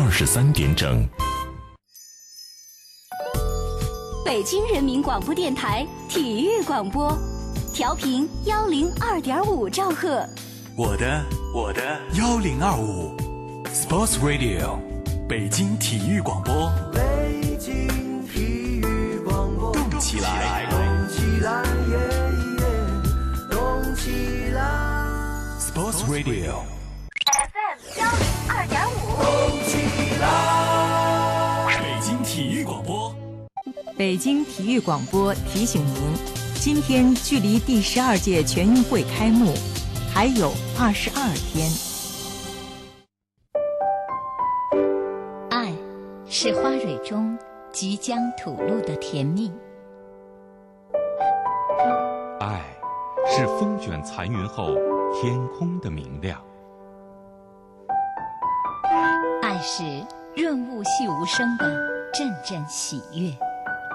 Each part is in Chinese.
二十三点整。北京人民广播电台体育广播，调频幺零二点五兆赫。我的我的幺零二五，Sports Radio，北京体育广播。北京体育广播，动起来，动起来，耶耶，动起来。Sports Radio，北京体育广播提醒您，今天距离第十二届全运会开幕还有二十二天。爱是花蕊中即将吐露的甜蜜，爱是风卷残云后天空的明亮，爱是润物细无声的阵阵喜悦，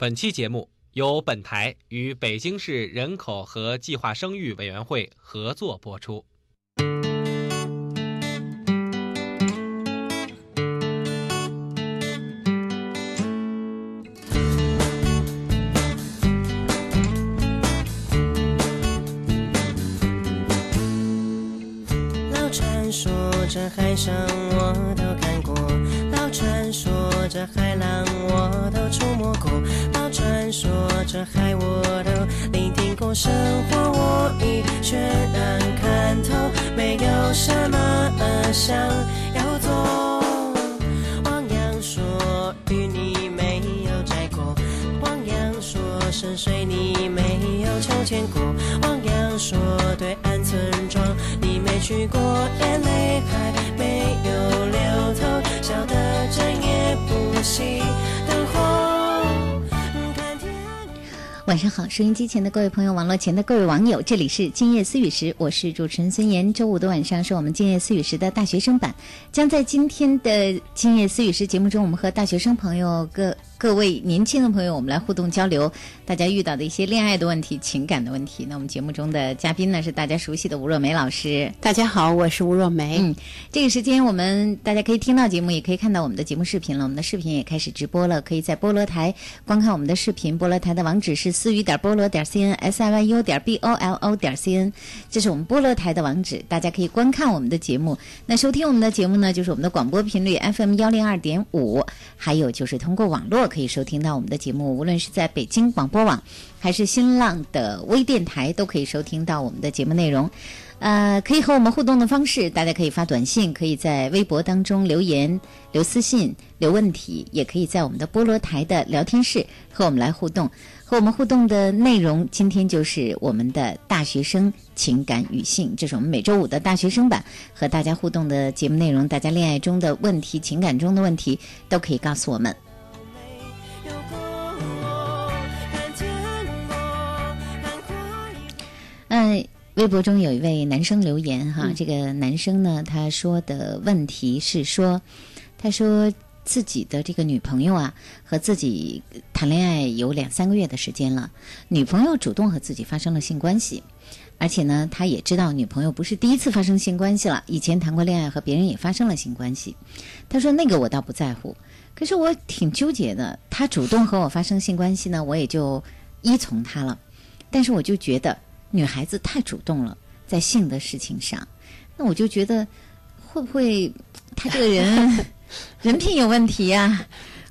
本期节目由本台与北京市人口和计划生育委员会合作播出。老传说这海上晚上好，收音机前的各位朋友，网络前的各位网友，这里是今夜思雨时，我是主持人孙岩。周五的晚上是我们今夜思雨时的大学生版，将在今天的今夜思雨时节目中，我们和大学生朋友各各位年轻的朋友，我们来互动交流，大家遇到的一些恋爱的问题、情感的问题。那我们节目中的嘉宾呢是大家熟悉的吴若梅老师。大家好，我是吴若梅。嗯，这个时间我们大家可以听到节目，也可以看到我们的节目视频了。我们的视频也开始直播了，可以在菠萝台观看我们的视频。菠萝台的网址是思雨点菠萝点 cn s i y u 点 b o l o 点 cn，这是我们菠萝台的网址，大家可以观看我们的节目。那收听我们的节目呢，就是我们的广播频率 FM 幺零二点五，还有就是通过网络可以收听到我们的节目，无论是在北京广播网还是新浪的微电台，都可以收听到我们的节目内容。呃，可以和我们互动的方式，大家可以发短信，可以在微博当中留言、留私信、留问题，也可以在我们的菠萝台的聊天室和我们来互动。和我们互动的内容，今天就是我们的大学生情感与性，这是我们每周五的大学生版和大家互动的节目内容。大家恋爱中的问题、情感中的问题，都可以告诉我们。微博中有一位男生留言哈，嗯这个男生呢，他说的问题是说，他说自己的这个女朋友啊，和自己谈恋爱有两三个月的时间了，女朋友主动和自己发生了性关系。而且呢，他也知道女朋友不是第一次发生性关系了，以前谈过恋爱，和别人也发生了性关系。他说那个我倒不在乎，可是我挺纠结的。他主动和我发生性关系呢，我也就依从他了。但是我就觉得女孩子太主动了，在性的事情上，那我就觉得会不会他这个人 人品有问题呀、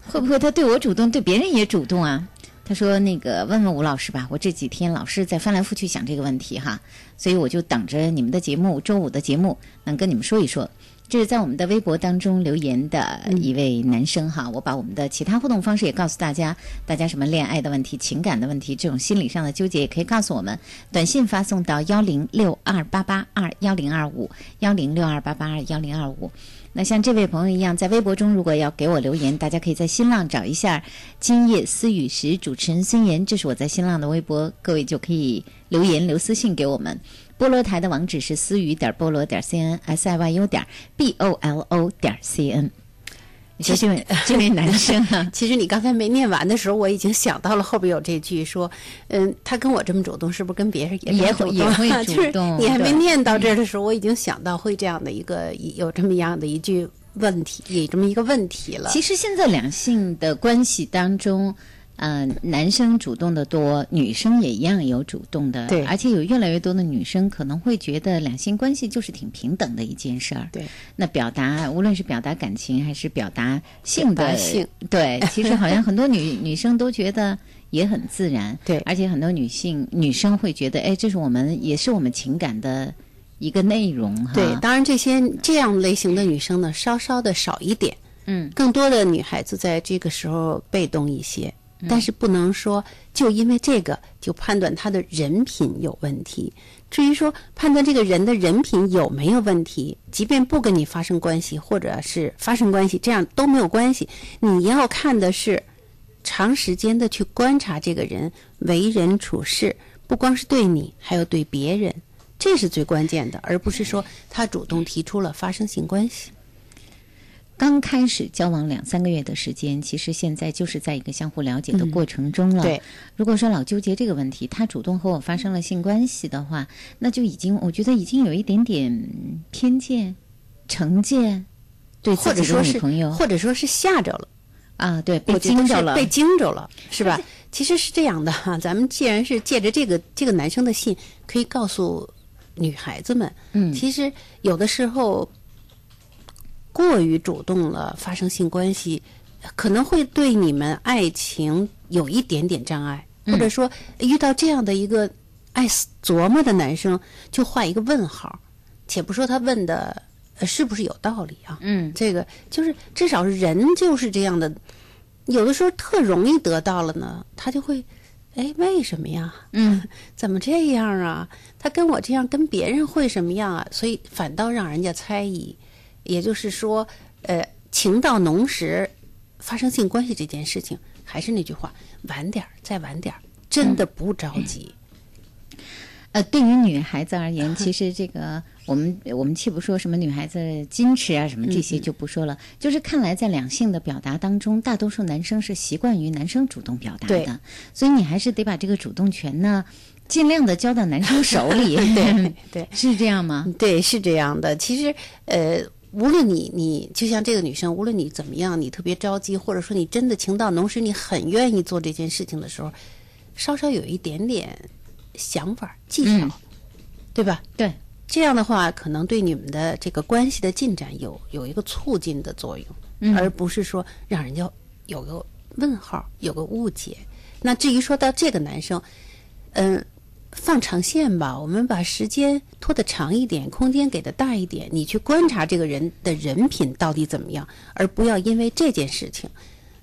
会不会他对我主动，对别人也主动啊？他说那个问问吴老师吧，我这几天老是在翻来覆去想这个问题哈，所以我就等着你们的节目，周五的节目能跟你们说一说。这是在我们的微博当中留言的一位男生哈，我把我们的其他互动方式也告诉大家，大家什么恋爱的问题、情感的问题，这种心理上的纠结也可以告诉我们，短信发送到幺零六二八八二幺零二五幺零六二八八二幺零二五。那像这位朋友一样，在微博中如果要给我留言，大家可以在新浪找一下“今夜思雨时”主持人孙岩，这是我在新浪的微博，各位就可以留言留私信给我们。菠萝台的网址是思雨点菠萝点 cn s i y u 点 b o l o 点 c n。其实这位这位男生啊，其实你刚才没念完的时候，我已经想到了后边有这句说，嗯，他跟我这么主动，是不是跟别人也也会也会主 就是动你还没念到这儿的时候，我已经想到会这样的一个有这么样的一句问题，有这么一个问题了。其实现在两性的关系当中，呃，男生主动的多，女生也一样有主动的，对。而且有越来越多的女生可能会觉得两性关系就是挺平等的一件事儿。对，那表达无论是表达感情还是表达性的性，对，其实好像很多女 女生都觉得。也很自然，对。而且很多女性女生会觉得，哎，这是我们也是我们情感的一个内容哈。对，当然这些这样类型的女生呢，稍稍的少一点，嗯，更多的女孩子在这个时候被动一些，但是不能说就因为这个就判断他的人品有问题。至于说判断这个人的人品有没有问题，即便不跟你发生关系，或者是发生关系，这样都没有关系。你要看的是长时间的去观察这个人为人处事，不光是对你，还有对别人。这是最关键的，而不是说他主动提出了发生性关系。刚开始交往两三个月的时间，其实现在就是在一个相互了解的过程中了。对，如果说老纠结这个问题，他主动和我发生了性关系的话，那就已经我觉得已经有一点点偏见、成见，对自己的或者说是女朋友。或者说是吓着了，啊，对，被惊着了，被惊着了，是吧？其实是这样的哈，咱们既然是借着这个这个男生的信，可以告诉女孩子们，嗯。其实有的时候过于主动了，发生性关系，可能会对你们爱情有一点点障碍，或者说遇到这样的一个爱琢磨的男生，就画一个问号。且不说他问的呃是不是有道理啊，嗯，这个就是至少人就是这样的，有的时候特容易得到了呢，他就会，哎，为什么呀？嗯，怎么这样啊？他跟我这样，跟别人会什么样啊？所以反倒让人家猜疑。也就是说，呃，情到浓时发生性关系这件事情，还是那句话，晚点儿，再晚点儿，真的不着急。呃，对于女孩子而言，其实这个我们我们且不说什么女孩子矜持啊什么这些就不说了，就是看来在两性的表达当中，大多数男生是习惯于男生主动表达的，所以你还是得把这个主动权呢，尽量的交到男生手里。对 对，是这样吗？对，是这样的。其实，呃，无论你你就像这个女生，无论你怎么样，你特别着急，或者说你真的情到浓时，你很愿意做这件事情的时候，稍稍有一点点想法技巧，嗯对吧？对，这样的话，可能对你们的这个关系的进展有有一个促进的作用，嗯而不是说让人家有个问号，有个误解。那至于说到这个男生，嗯、放长线吧，我们把时间拖得长一点，空间给的大一点，你去观察这个人的人品到底怎么样，而不要因为这件事情，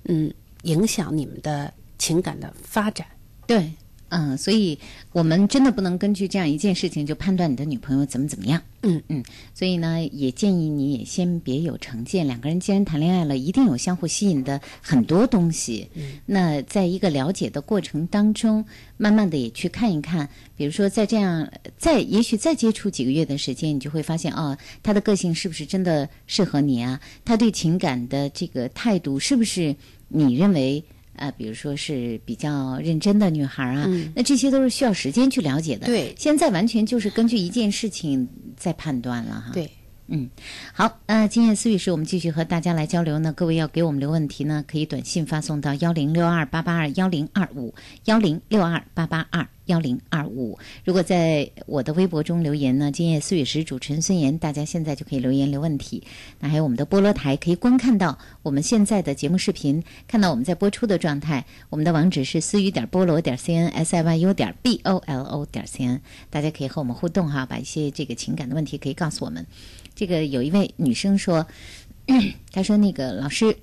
嗯，影响你们的情感的发展。对，嗯，所以我们真的不能根据这样一件事情就判断你的女朋友怎么怎么样。嗯嗯，所以呢，也建议你也先别有成见。两个人既然谈恋爱了，一定有相互吸引的很多东西。嗯，那在一个了解的过程当中，慢慢的也去看一看，比如说在这样再也许再接触几个月的时间，你就会发现哦，他的个性是不是真的适合你啊？他对情感的这个态度是不是你认为？呃，比如说是比较认真的女孩啊，那这些都是需要时间去了解的。对现在完全就是根据一件事情在判断了哈。对，嗯，好，呃，今夜思雨是我们继续和大家来交流呢。各位要给我们留问题呢，可以短信发送到幺零六二八八二幺零二五幺零六二八八二幺零二五。如果在我的微博中留言呢，今夜思雨时主持人孙岩，大家现在就可以留言留问题。那还有我们的菠萝台可以观看到我们现在的节目视频，看到我们在播出的状态。我们的网址是思雨点菠萝点 cn s i y u 点 b o l o 点 cn，大家可以和我们互动哈，把一些这个情感的问题可以告诉我们。这个有一位女生说，她说那个老师。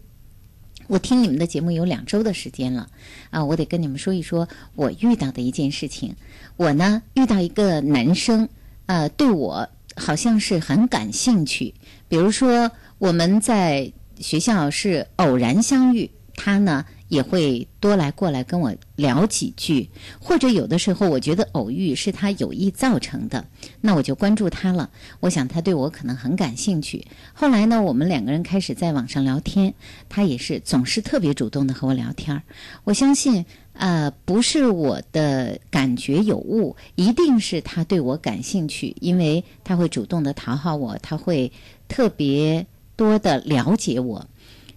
我听你们的节目有两周的时间了，啊，我得跟你们说一说我遇到的一件事情。我呢遇到一个男生，呃，对我好像是很感兴趣。比如说我们在学校是偶然相遇，他呢也会多来过来跟我聊几句，或者有的时候我觉得偶遇是他有意造成的，那我就关注他了。我想他对我可能很感兴趣。后来呢，我们两个人开始在网上聊天，他也是总是特别主动的和我聊天儿。我相信，呃，不是我的感觉有误，一定是他对我感兴趣，因为他会主动的讨好我，他会特别多的了解我。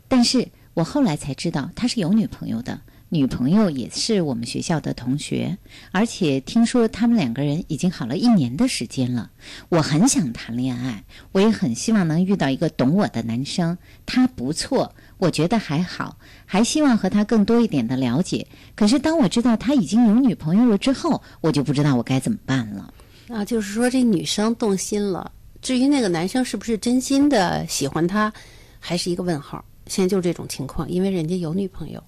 但是我后来才知道，他是有女朋友的，女朋友也是我们学校的同学，而且听说他们两个人已经好了一年的时间了。我很想谈恋爱，我也很希望能遇到一个懂我的男生，他不错，我觉得还好，还希望和他更多一点的了解。可是当我知道他已经有女朋友了之后，我就不知道我该怎么办了。啊，就是说这女生动心了，至于那个男生是不是真心的喜欢她，还是一个问号。现在就是这种情况，因为人家有女朋友。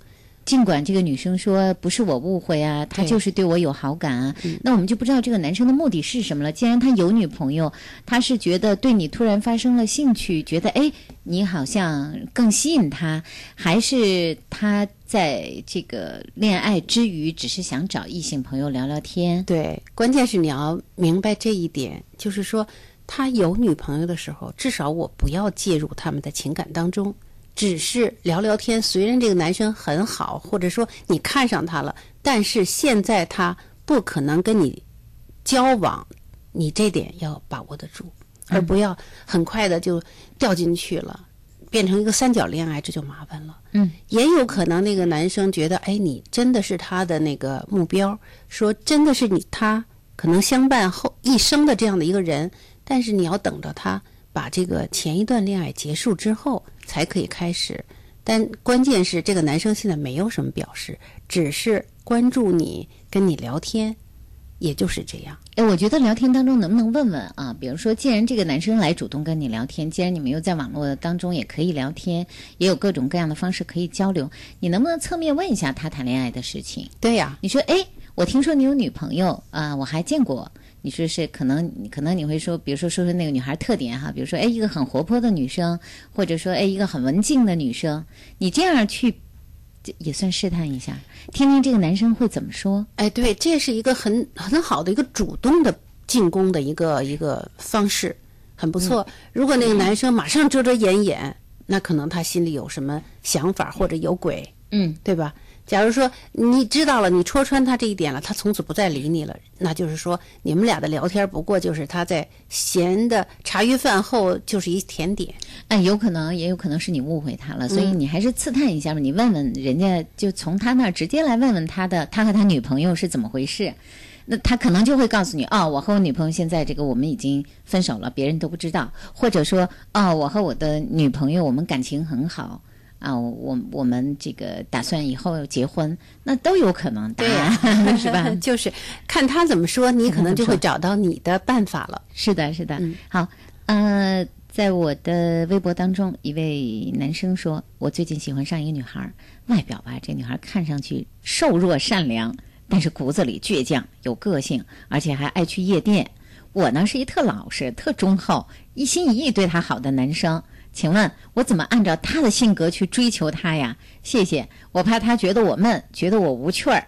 尽管这个女生说不是我误会啊，他就是对我有好感啊，那我们就不知道这个男生的目的是什么了。既然他有女朋友，他是觉得对你突然发生了兴趣，觉得哎你好像更吸引他，还是他在这个恋爱之余只是想找异性朋友聊聊天？对，关键是你要明白这一点，就是说他有女朋友的时候，至少我不要介入他们的情感当中，只是聊聊天。虽然这个男生很好，或者说你看上他了，但是现在他不可能跟你交往，你这点要把握得住，而不要很快的就掉进去了。变成一个三角恋爱，这就麻烦了。嗯，也有可能那个男生觉得，哎，你真的是他的那个目标，说真的是你他可能相伴后一生的这样的一个人，但是你要等着他把这个前一段恋爱结束之后才可以开始。但关键是这个男生现在没有什么表示，只是关注你，跟你聊天，也就是这样。哎，我觉得聊天当中能不能问问啊？比如说，既然这个男生来主动跟你聊天，既然你们又在网络当中也可以聊天，也有各种各样的方式可以交流，你能不能侧面问一下他谈恋爱的事情？对呀、你说，哎，我听说你有女朋友啊、我还见过。你说是可能，可能你会说，比如说说说那个女孩特点哈，比如说，哎，一个很活泼的女生，或者说，哎，一个很文静的女生，你这样去，也算试探一下，听听这个男生会怎么说。哎，对，这是一个很很好的一个主动的进攻的一个一个方式，很不错。如果那个男生马上遮遮掩掩，那可能他心里有什么想法或者有鬼，嗯，对吧？假如说你知道了，你戳穿他这一点了，他从此不再理你了，那就是说你们俩的聊天不过就是他在闲的茶余饭后就是一甜点。哎，有可能，也有可能是你误会他了，所以你还是刺探一下吧。你问问人家，就从他那儿直接来问问他的，他和他女朋友是怎么回事。那他可能就会告诉你，哦，我和我女朋友现在这个我们已经分手了，别人都不知道，或者说，哦，我和我的女朋友我们感情很好。啊，我我们这个打算以后结婚，那都有可能，答案 是吧？就是看他怎么说，你可能就会找到你的办法了。是的，是的。嗯好，呃，在我的微博当中，一位男生说，我最近喜欢上一个女孩儿，外表吧，这女孩看上去瘦弱善良，但是骨子里倔强有个性，而且还爱去夜店。我呢是一特老实、特忠厚、一心一意对她好的男生。请问我怎么按照他的性格去追求他呀？谢谢，我怕他觉得我闷，觉得我无趣儿。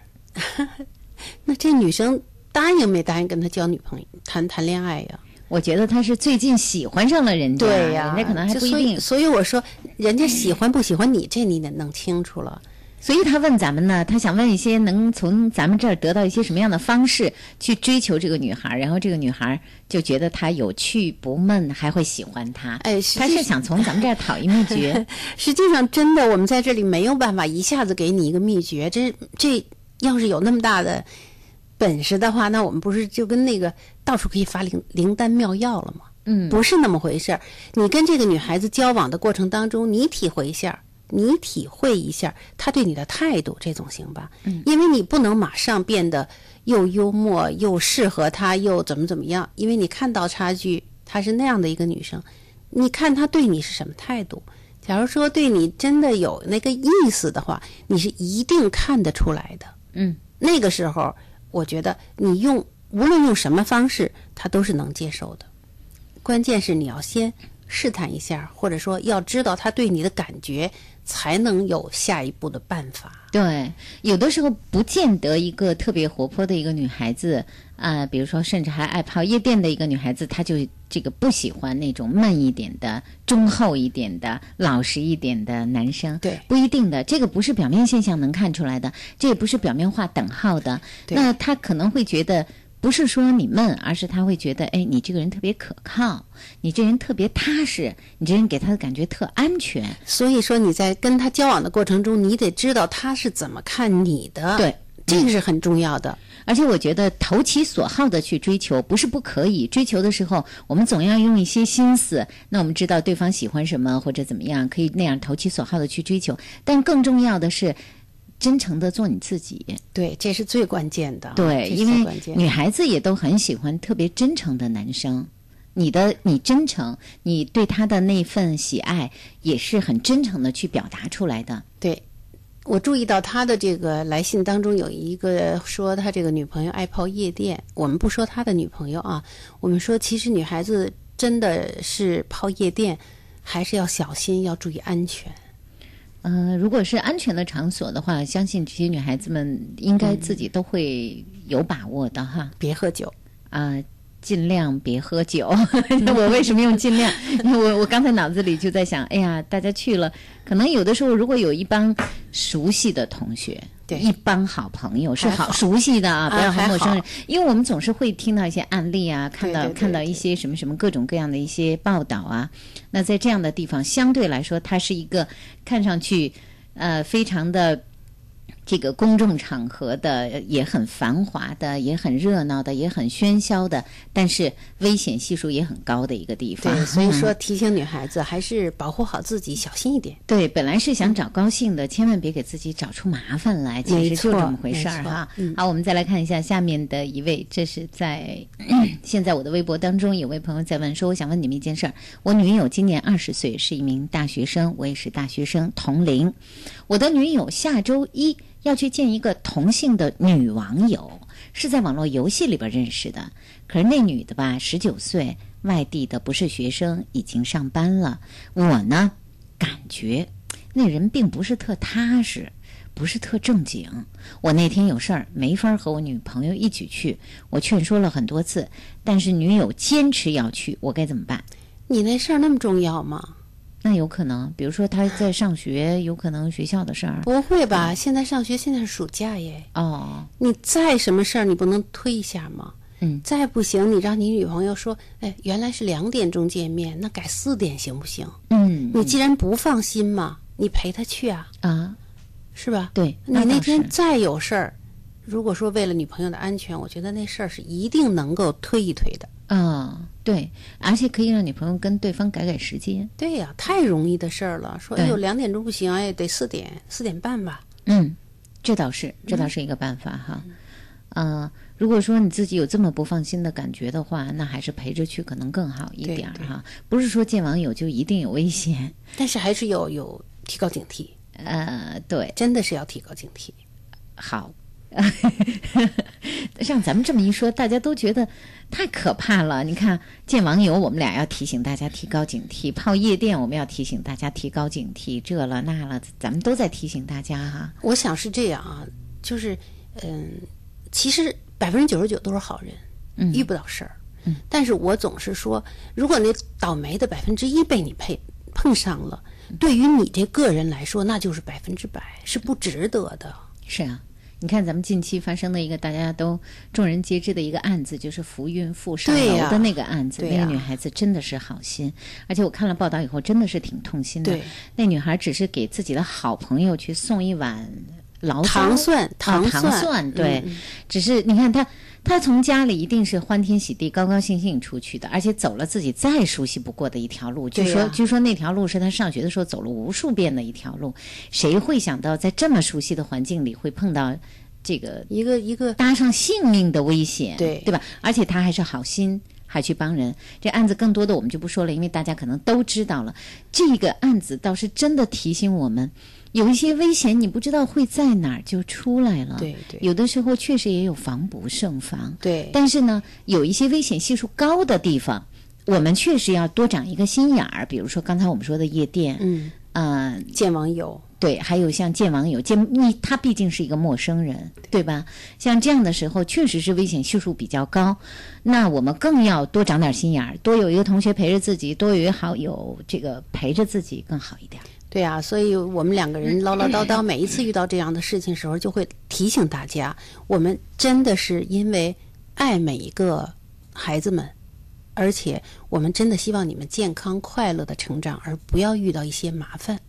那这女生答应没答应跟他交女朋友、谈谈恋爱呀？我觉得他是最近喜欢上了人家，对呀、人家可能还就所以不一定。所以我说，人家喜欢不喜欢你，这你得弄清楚了。所以他问咱们呢，他想问一些能从咱们这儿得到一些什么样的方式去追求这个女孩儿，然后这个女孩儿就觉得他有趣不闷，还会喜欢他。哎他是想从咱们这儿讨一秘诀。实际上，真的，我们在这里没有办法一下子给你一个秘诀。这这要是有那么大的本事的话，那我们不是就跟那个到处可以发灵灵丹妙药了吗？嗯，不是那么回事儿。你跟这个女孩子交往的过程当中，你体会一下，你体会一下他对你的态度，这总行吧？嗯，因为你不能马上变得又幽默又适合他，又怎么怎么样，因为你看到差距，她是那样的一个女生，你看她对你是什么态度。假如说对你真的有那个意思的话，你是一定看得出来的。嗯，那个时候，我觉得你用无论用什么方式，他都是能接受的。关键是你要先试探一下，或者说要知道他对你的感觉，才能有下一步的办法。对，有的时候不见得一个特别活泼的一个女孩子啊、比如说甚至还爱泡夜店的一个女孩子，她就这个不喜欢那种慢一点的、忠厚一点的、老实一点的男生。对不一定的，这个不是表面现象能看出来的，这也不是表面画等号的。那她可能会觉得。不是说你闷，而是他会觉得，哎，你这个人特别可靠，你这人特别踏实，你这人给他的感觉特安全。所以说你在跟他交往的过程中，你得知道他是怎么看你的。对，这个是很重要的。而且我觉得投其所好的去追求不是不可以，追求的时候我们总要用一些心思。那我们知道对方喜欢什么或者怎么样，可以那样投其所好的去追求。但更重要的是，真诚的做你自己。对，这是最关键的。对，因为最关键女孩子也都很喜欢特别真诚的男生。你的你真诚，你对他的那份喜爱也是很真诚的去表达出来的。对，我注意到他的这个来信当中有一个说他这个女朋友爱泡夜店。我们不说他的女朋友啊，我们说其实女孩子真的是泡夜店，还是要小心，要注意安全。呃，如果是安全的场所的话，相信这些女孩子们应该自己都会有把握的哈。别喝酒，啊、尽量别喝酒。那我为什么用尽量？因为我我刚才脑子里就在想，哎呀，大家去了，可能有的时候如果有一帮熟悉的同学。对。一帮好朋友是好。熟悉的啊，不要和陌生人，因为我们总是会听到一些案例啊，看到看到一些什么什么各种各样的一些报道啊。那在这样的地方，相对来说，它是一个看上去呃非常的这个公众场合的，也很繁华的，也很热闹的，也很喧嚣的，但是危险系数也很高的一个地方。对，所以说提醒女孩子还是保护好自己，小心一点。对，本来是想找高兴的，千万别给自己找出麻烦来。其实就这么回事儿哈嗯。好，我们再来看一下下面的一位，这是在现在我的微博当中有位朋友在问说，我想问你们一件事儿。我女友今年二十岁，是一名大学生，我也是大学生，同龄。我的女友下周一要去见一个同性的女网友，是在网络游戏里边认识的。可是那女的吧，十九岁，外地的，不是学生，已经上班了。我呢，感觉那人并不是特踏实，不是特正经。我那天有事儿，没法和我女朋友一起去，我劝说了很多次，但是女友坚持要去，我该怎么办？你那事儿那么重要吗？那有可能，比如说他在上学，有可能学校的事儿。不会吧？现在上学，现在是暑假耶。哦，你再什么事儿，你不能推一下吗？嗯，再不行，你让你女朋友说，哎，原来是两点钟见面，那改四点行不行？嗯，你既然不放心嘛，你陪她去啊，啊，是吧？对，你那天再有事儿，如果说为了女朋友的安全，我觉得那事儿是一定能够推一推的。啊、对，而且可以让女朋友跟对方改改时间。对呀、太容易的事儿了。说，哎对呦，两点钟不行，哎，得四点，四点半吧。嗯，这倒是，这倒是一个办法哈。嗯、如果说你自己有这么不放心的感觉的话，那还是陪着去可能更好一点儿哈。不是说见网友就一定有危险。但是还是有有提高警惕，呃，对，真的是要提高警惕。好。像咱们这么一说，大家都觉得太可怕了。你看，见网友，我们俩要提醒大家提高警惕；泡夜店，我们要提醒大家提高警惕。这了那了，咱们都在提醒大家哈。我想是这样啊，就是嗯，其实百分之九十九都是好人，嗯遇不到事儿。嗯，但是我总是说，如果那倒霉的百分之一被你配碰上了，对于你这个人来说，那就是百分之百是不值得的。是啊，你看咱们近期发生的一个大家都众人皆知的一个案子，就是扶孕妇上楼的那个案子。那个女孩子真的是好心，而且我看了报道以后，真的是挺痛心的。那女孩只是给自己的好朋友去送一碗醪糟糖蒜啊糖糖蒜蒜，对，嗯只是你看他。他从家里一定是欢天喜地、高高兴兴出去的，而且走了自己再熟悉不过的一条路。据说，据说那条路是他上学的时候走了无数遍的一条路。谁会想到在这么熟悉的环境里会碰到这个一个一个搭上性命的危险？对对吧？而且他还是好心，还去帮人。这案子更多的我们就不说了，因为大家可能都知道了。这个案子倒是真的提醒我们，有一些危险你不知道会在哪儿就出来了。对对有的时候确实也有防不胜防。对但是呢，有一些危险系数高的地方，我们确实要多长一个心眼儿。比如说刚才我们说的夜店，嗯，呃，见网友，对，还有像见网友，见你他毕竟是一个陌生人，对吧？像这样的时候，确实是危险系数比较高。那我们更要多长点心眼儿，多有一个同学陪着自己，多有一个好友这个陪着自己更好一点。对啊，所以我们两个人唠唠叨叨，每一次遇到这样的事情时候，就会提醒大家，我们真的是因为爱每一个孩子们，而且我们真的希望你们健康快乐的成长，而不要遇到一些麻烦。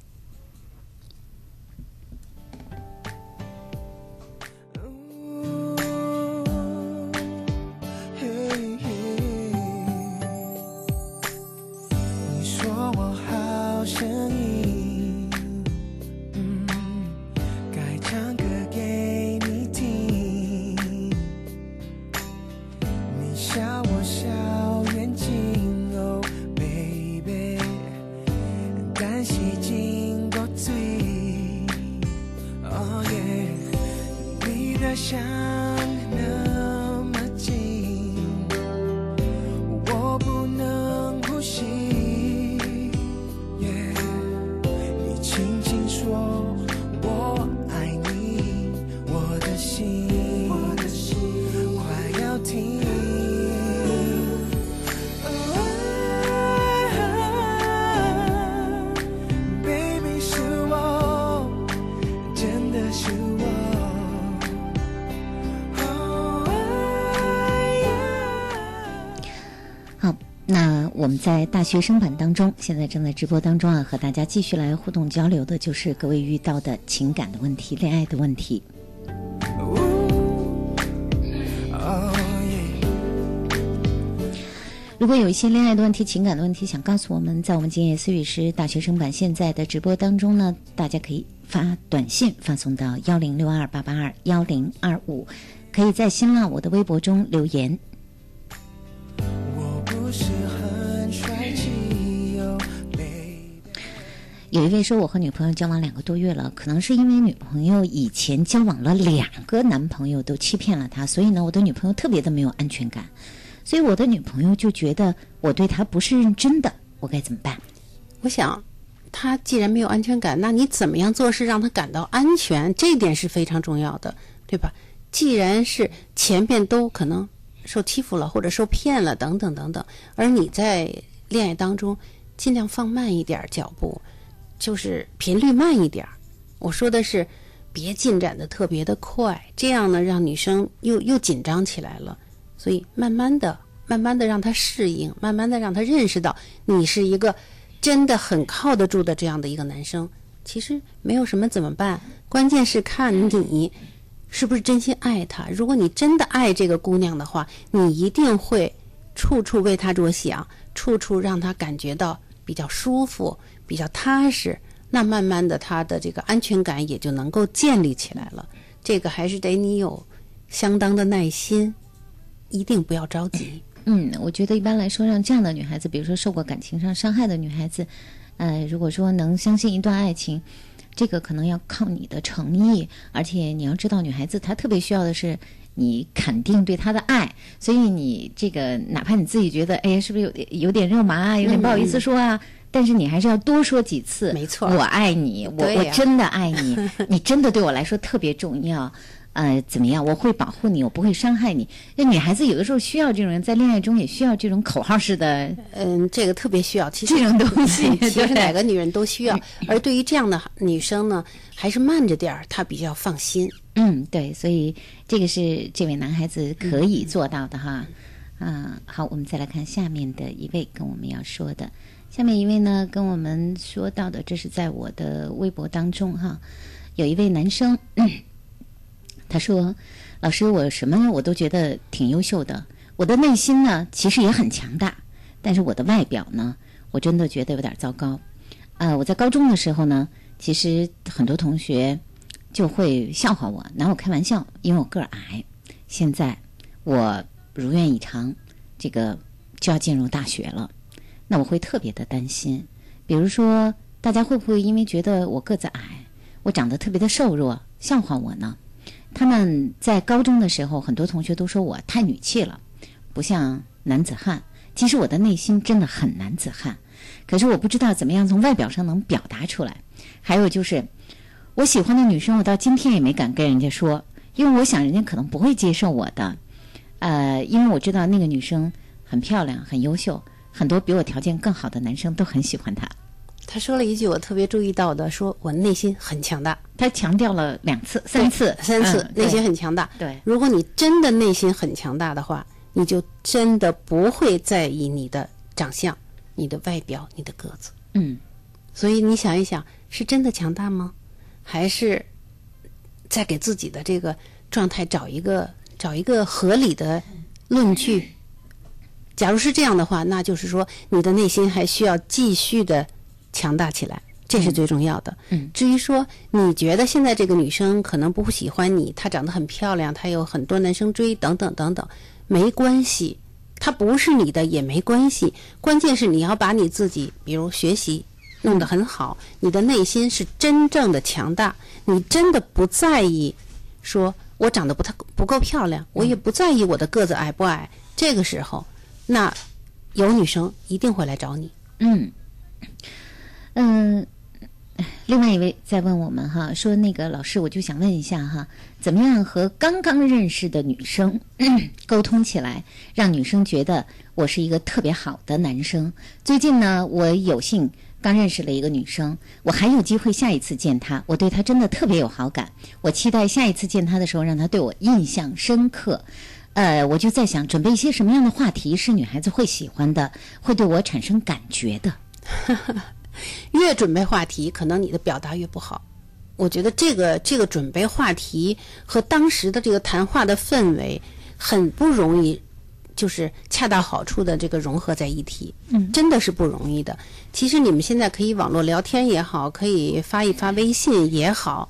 在大学生版当中，现在正在直播当中啊，和大家继续来互动交流的，就是各位遇到的情感的问题、恋爱的问题。如果有一些恋爱的问题、情感的问题想告诉我们，在我们今夜思雨师大学生版现在的直播当中呢，大家可以发短信发送到幺零六二八八二幺零二五，可以在新浪我的微博中留言。有一位说，我和女朋友交往两个多月了，可能是因为女朋友以前交往了两个男朋友都欺骗了她，所以呢，我的女朋友特别的没有安全感，所以我的女朋友就觉得我对她不是认真的，我该怎么办？我想，她既然没有安全感，那你怎么样做事让她感到安全？这一点是非常重要的，对吧？既然是前边都可能受欺负了，或者受骗了，等等等等，而你在恋爱当中尽量放慢一点脚步，就是频率慢一点儿。我说的是，别进展的特别的快，这样呢让女生又又紧张起来了。所以慢慢的、慢慢的让她适应，慢慢的让她认识到你是一个真的很靠得住的这样的一个男生。其实没有什么怎么办，关键是看你是不是真心爱她。如果你真的爱这个姑娘的话，你一定会处处为她着想，处处让她感觉到比较舒服、比较踏实。那慢慢的，他的这个安全感也就能够建立起来了。这个还是得你有相当的耐心，一定不要着急。嗯，我觉得一般来说，让这样的女孩子，比如说受过感情上伤害的女孩子，呃，如果说能相信一段爱情，这个可能要靠你的诚意，而且你要知道，女孩子她特别需要的是你肯定对她的爱，所以你这个哪怕你自己觉得，哎呀，是不是有点有点肉麻啊，有点不好意思说啊。但是你还是要多说几次，没错我爱你，我、真的爱你，你真的对我来说特别重要。呃，怎么样？我会保护你，我不会伤害你。那女孩子有的时候需要这种人，在恋爱中也需要这种口号式的嗯，这个特别需要。其实这种东西 其实哪个女人都需要。而对于这样的女生呢，还是慢着点儿，她比较放心。嗯，对，所以这个是这位男孩子可以做到的哈。嗯、好，我们再来看下面的一位跟我们要说的。下面一位呢，跟我们说到的，这是在我的微博当中哈。有一位男生，他说：“老师，我什么我都觉得挺优秀的，我的内心呢其实也很强大，但是我的外表呢，我真的觉得有点糟糕。呃，我在高中的时候呢，其实很多同学就会笑话我，拿我开玩笑，因为我个儿矮。现在我如愿以偿，这个就要进入大学了，那我会特别的担心。比如说，大家会不会因为觉得我个子矮，我长得特别的瘦弱，笑话我呢？他们在高中的时候，很多同学都说我太女气了，不像男子汉。其实我的内心真的很男子汉，可是我不知道怎么样从外表上能表达出来。还有就是，我喜欢的女生，我到今天也没敢跟人家说，因为我想人家可能不会接受我的。呃，因为我知道那个女生很漂亮、很优秀，很多比我条件更好的男生都很喜欢她。他说了一句我特别注意到的，说我内心很强大，他强调了两次、三次、三次，嗯内心很强大。对如果你真的内心很强大的话，你就真的不会在意你的长相、你的外表、你的个子。嗯，所以你想一想，是真的强大吗？还是在给自己的这个状态找一个找一个合理的论据？假如是这样的话，那就是说你的内心还需要继续的强大起来，这是最重要的。嗯至于说你觉得现在这个女生可能不喜欢你，她长得很漂亮，她有很多男生追，等等等等，没关系，她不是你的也没关系。关键是你要把你自己，比如学习弄得很好，你的内心是真正的强大，你真的不在意说我长得不太不够漂亮，我也不在意我的个子矮不矮。这个时候，那有女生一定会来找你。嗯，嗯，另外一位在问我们哈，说那个老师，我就想问一下哈，怎么样和刚刚认识的女生 沟通起来，让女生觉得我是一个特别好的男生？最近呢，我有幸刚认识了一个女生，我还有机会下一次见她，我对她真的特别有好感，我期待下一次见她的时候，让她对我印象深刻。呃，我就在想，准备一些什么样的话题是女孩子会喜欢的，会对我产生感觉的。越准备话题，可能你的表达越不好。我觉得这个这个准备话题和当时的这个谈话的氛围很不容易，就是恰到好处的这个融合在一起，嗯，真的是不容易的。其实你们现在可以网络聊天也好，可以发一发微信也好，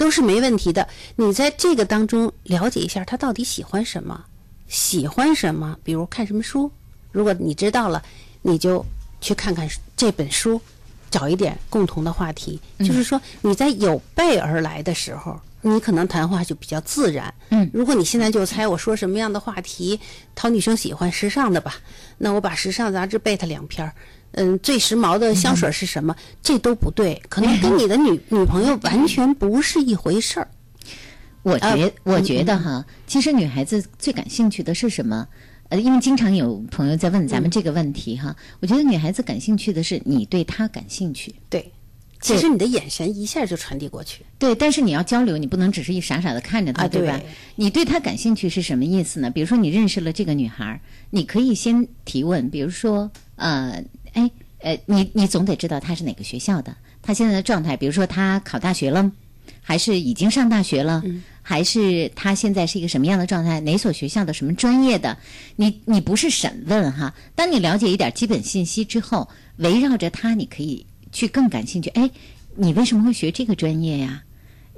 都是没问题的。你在这个当中了解一下他到底喜欢什么，喜欢什么，比如看什么书。如果你知道了，你就去看看这本书，找一点共同的话题。就是说你在有备而来的时候，你可能谈话就比较自然。嗯，如果你现在就猜我说什么样的话题讨女生喜欢，时尚的吧，那我把时尚杂志背它两篇儿。嗯，最时髦的香水是什么？这都不对，可能跟你的女女朋友完全不是一回事儿。我觉、呃我觉得哈，其实女孩子最感兴趣的是什么？呃，因为经常有朋友在问咱们这个问题哈，我觉得女孩子感兴趣的是你对她感兴趣，对，其实你的眼神一下就传递过去。对，但是你要交流，你不能只是一傻傻的看着她，啊对吧？你对她感兴趣是什么意思呢？比如说你认识了这个女孩儿，你可以先提问，比如说呃，哎呃，你你总得知道他是哪个学校的，他现在的状态，比如说他考大学了，还是已经上大学了，还是他现在是一个什么样的状态？哪所学校的什么专业的？你你不是审问哈，当你了解一点基本信息之后，围绕着他，你可以去更感兴趣。哎，你为什么会学这个专业呀？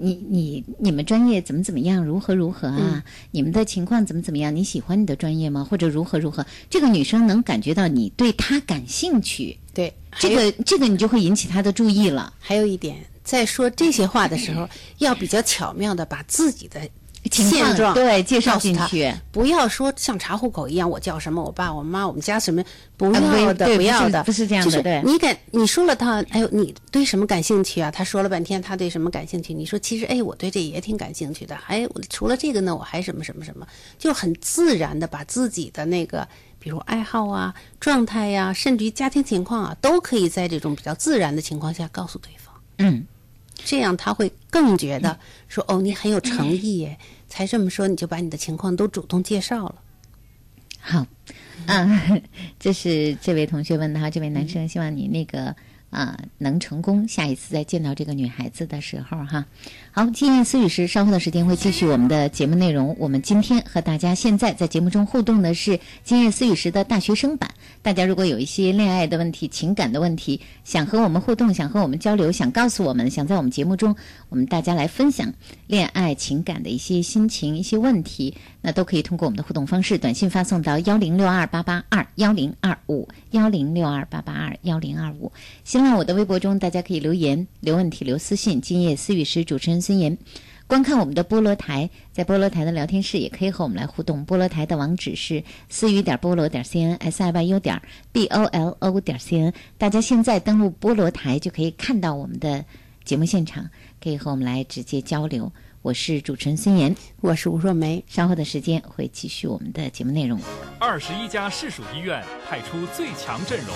你你你们专业怎么怎么样？如何如何啊？你们的情况怎么怎么样？你喜欢你的专业吗？或者如何如何？这个女生能感觉到你对她感兴趣，对，这个这个你就会引起她的注意了。还有一点，在说这些话的时候，要比较巧妙的把自己的现状对介绍告诉他进去，不要说像查户口一样，我叫什么，我爸我妈我们家什么，不要的，对不要的，不是这样的就是对你感你说了他，哎呦，你对什么感兴趣啊？他说了半天，他对什么感兴趣？你说其实哎，我对这也挺感兴趣的，哎除了这个呢，我还什么什么什么，就很自然的把自己的那个。比如爱好啊、状态呀、甚至于家庭情况啊，都可以在这种比较自然的情况下告诉对方。嗯，这样他会更觉得说哦，你很有诚意耶，才这么说你就把你的情况都主动介绍了。好，嗯，这是这位同学问的哈，这位男生希望你那个啊、能成功。下一次再见到这个女孩子的时候哈，好，今夜思语时稍后的时间会继续我们的节目内容。我们今天和大家现在在节目中互动的是今夜思语时的大学生版。大家如果有一些恋爱的问题、情感的问题，想和我们互动，想和我们交流，想告诉我们，想在我们节目中，我们大家来分享恋爱情感的一些心情、一些问题，那都可以通过我们的互动方式，短信发送到幺零六二八八二幺零二五幺零六二八八二幺零二五。新浪我的微博中，大家可以留言、留问题、留私信。今夜思语时，主持人孙岩。观看我们的菠萝台，在菠萝台的聊天室也可以和我们来互动。菠萝台的网址是思雨点菠萝点 cn s i y u 点 b o l o 点 cn。大家现在登录菠萝台就可以看到我们的节目现场，可以和我们来直接交流。我是主持人孙岩，我是吴若梅。稍后的时间会继续我们的节目内容。二十一家市属医院派出最强阵容，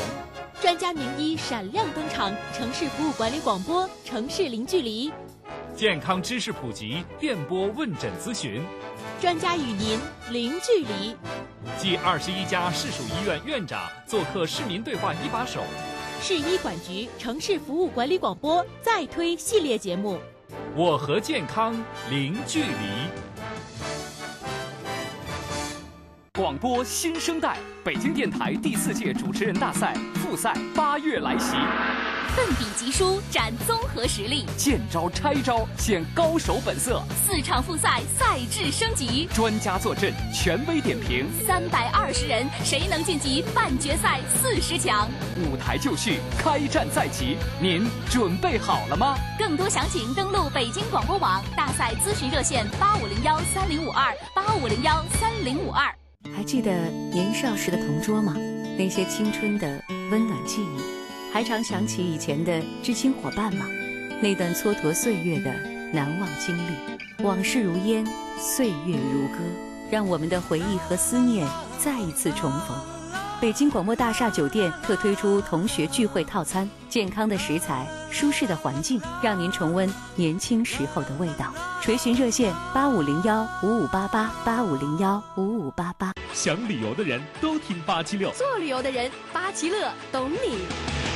专家名医闪亮登场，城市服务管理广播，城市零距离，健康知识普及，电波问诊咨询，专家与您零距离。继二十一家市属医院院长做客市民对话一把手，市医管局城市服务管理广播再推系列节目。我和健康零距离。广播新生代，北京电台第四届主持人大赛复赛八月来袭，奋笔疾书，展综合实力，见招拆招，显高手本色。四场复赛赛制升级，专家坐镇，权威点评，三百二十人，谁能晋级半决赛四十强？舞台就绪，开战在即，您准备好了吗？更多详情登录北京广播网大赛咨询热线八五零幺三零五二八五零幺三零五二。还记得年少时的同桌吗？那些青春的温暖记忆，还常想起以前的知青伙伴吗？那段蹉跎岁月的难忘经历，往事如烟，岁月如歌，让我们的回忆和思念再一次重逢。北京广播大厦酒店特推出同学聚会套餐，健康的食材，舒适的环境，让您重温年轻时候的味道。垂询热线八五零幺五五八八八五零幺五五八八。想旅游的人都听八七六，做旅游的人，八七乐懂你。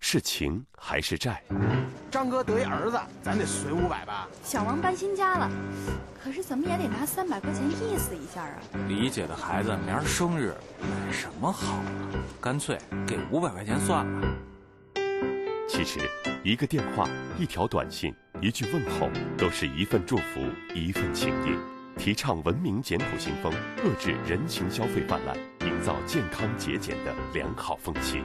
是情还是债？张哥得一儿子，咱得随五百吧。小王搬新家了，可是怎么也得拿三百块钱意思一下啊。李姐的孩子明儿生日，买什么好啊？干脆给五百块钱算了。其实，一个电话、一条短信、一句问候，都是一份祝福，一份情谊。提倡文明简朴新风，遏制人情消费泛滥，营造健康节俭的良好风气。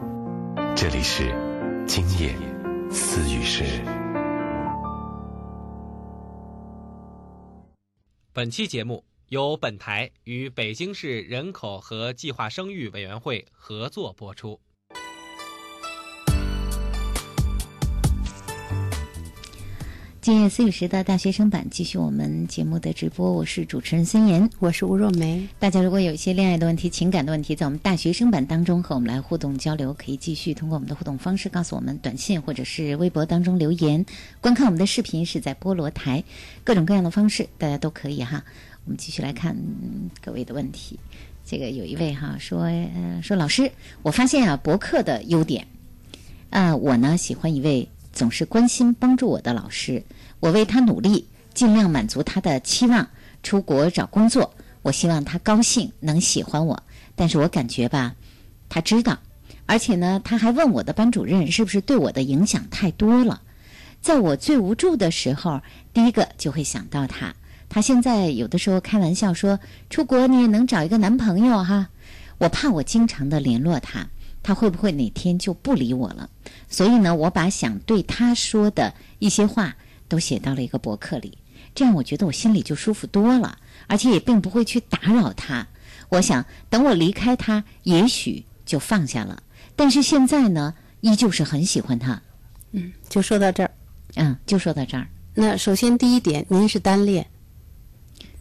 这里是今夜私语时。本期节目由本台与北京市人口和计划生育委员会合作播出。今夜思雨时的大学生版继续我们节目的直播，我是主持人孙岩，我是吴若梅。大家如果有一些恋爱的问题、情感的问题，在我们大学生版当中和我们来互动交流，可以继续通过我们的互动方式告诉我们，短信或者是微博当中留言。观看我们的视频是在菠萝台，各种各样的方式大家都可以哈。我们继续来看、嗯、各位的问题。这个有一位哈说，呃，说老师，我发现啊博客的优点，啊，我呢喜欢一位。总是关心帮助我的老师，我为他努力，尽量满足他的期望。出国找工作，我希望他高兴，能喜欢我。但是我感觉吧，他知道，而且呢，他还问我的班主任是不是对我的影响太多了。在我最无助的时候，第一个就会想到他。他现在有的时候开玩笑说，出国你也能找一个男朋友哈。我怕我经常的联络他，他会不会哪天就不理我了？所以呢，我把想对他说的一些话都写到了一个博客里，这样我觉得我心里就舒服多了，而且也并不会去打扰他。我想等我离开他，也许就放下了。但是现在呢，依旧是很喜欢他。嗯，就说到这儿。嗯，就说到这儿。那首先第一点，您是单恋，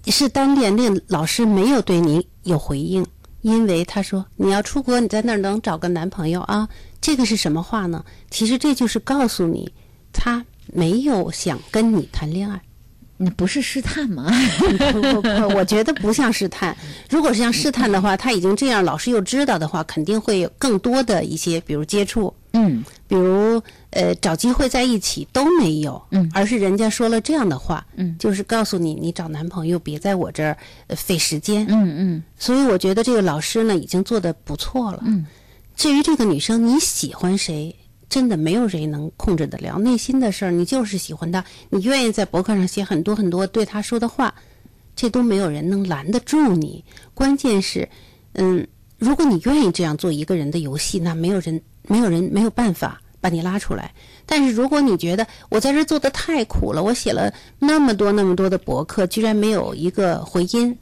是单恋，那老师没有对您有回应，因为他说你要出国，你在那儿能找个男朋友啊。这个是什么话呢？其实这就是告诉你，他没有想跟你谈恋爱。那不是试探吗？不不不，我觉得不像试探。如果是像试探的话，他已经这样，老师又知道的话，肯定会有更多的一些，比如接触，嗯，比如呃找机会在一起都没有，嗯，而是人家说了这样的话，嗯，就是告诉你，你找男朋友别在我这儿费时间，嗯嗯。所以我觉得这个老师呢，已经做的不错了，嗯。至于这个女生，你喜欢谁？真的没有谁能控制得了内心的事儿，你就是喜欢他，你愿意在博客上写很多很多对他说的话，这都没有人能拦得住你。关键是，嗯，如果你愿意这样做一个人的游戏，那没有人、没有人、没有办法把你拉出来。但是如果你觉得我在这做的太苦了，我写了那么多那么多的博客，居然没有一个回音，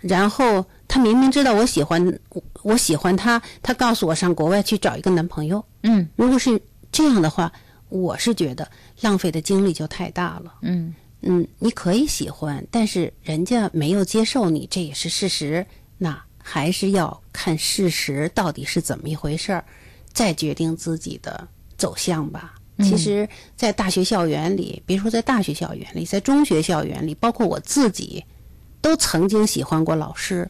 然后他明明知道我喜欢我喜欢他，他告诉我上国外去找一个男朋友。嗯，如果是这样的话，我是觉得浪费的精力就太大了。嗯嗯，你可以喜欢，但是人家没有接受你，这也是事实。那还是要看事实到底是怎么一回事儿，再决定自己的走向吧。嗯其实，在大学校园里，别说在大学校园里，在中学校园里，包括我自己，都曾经喜欢过老师。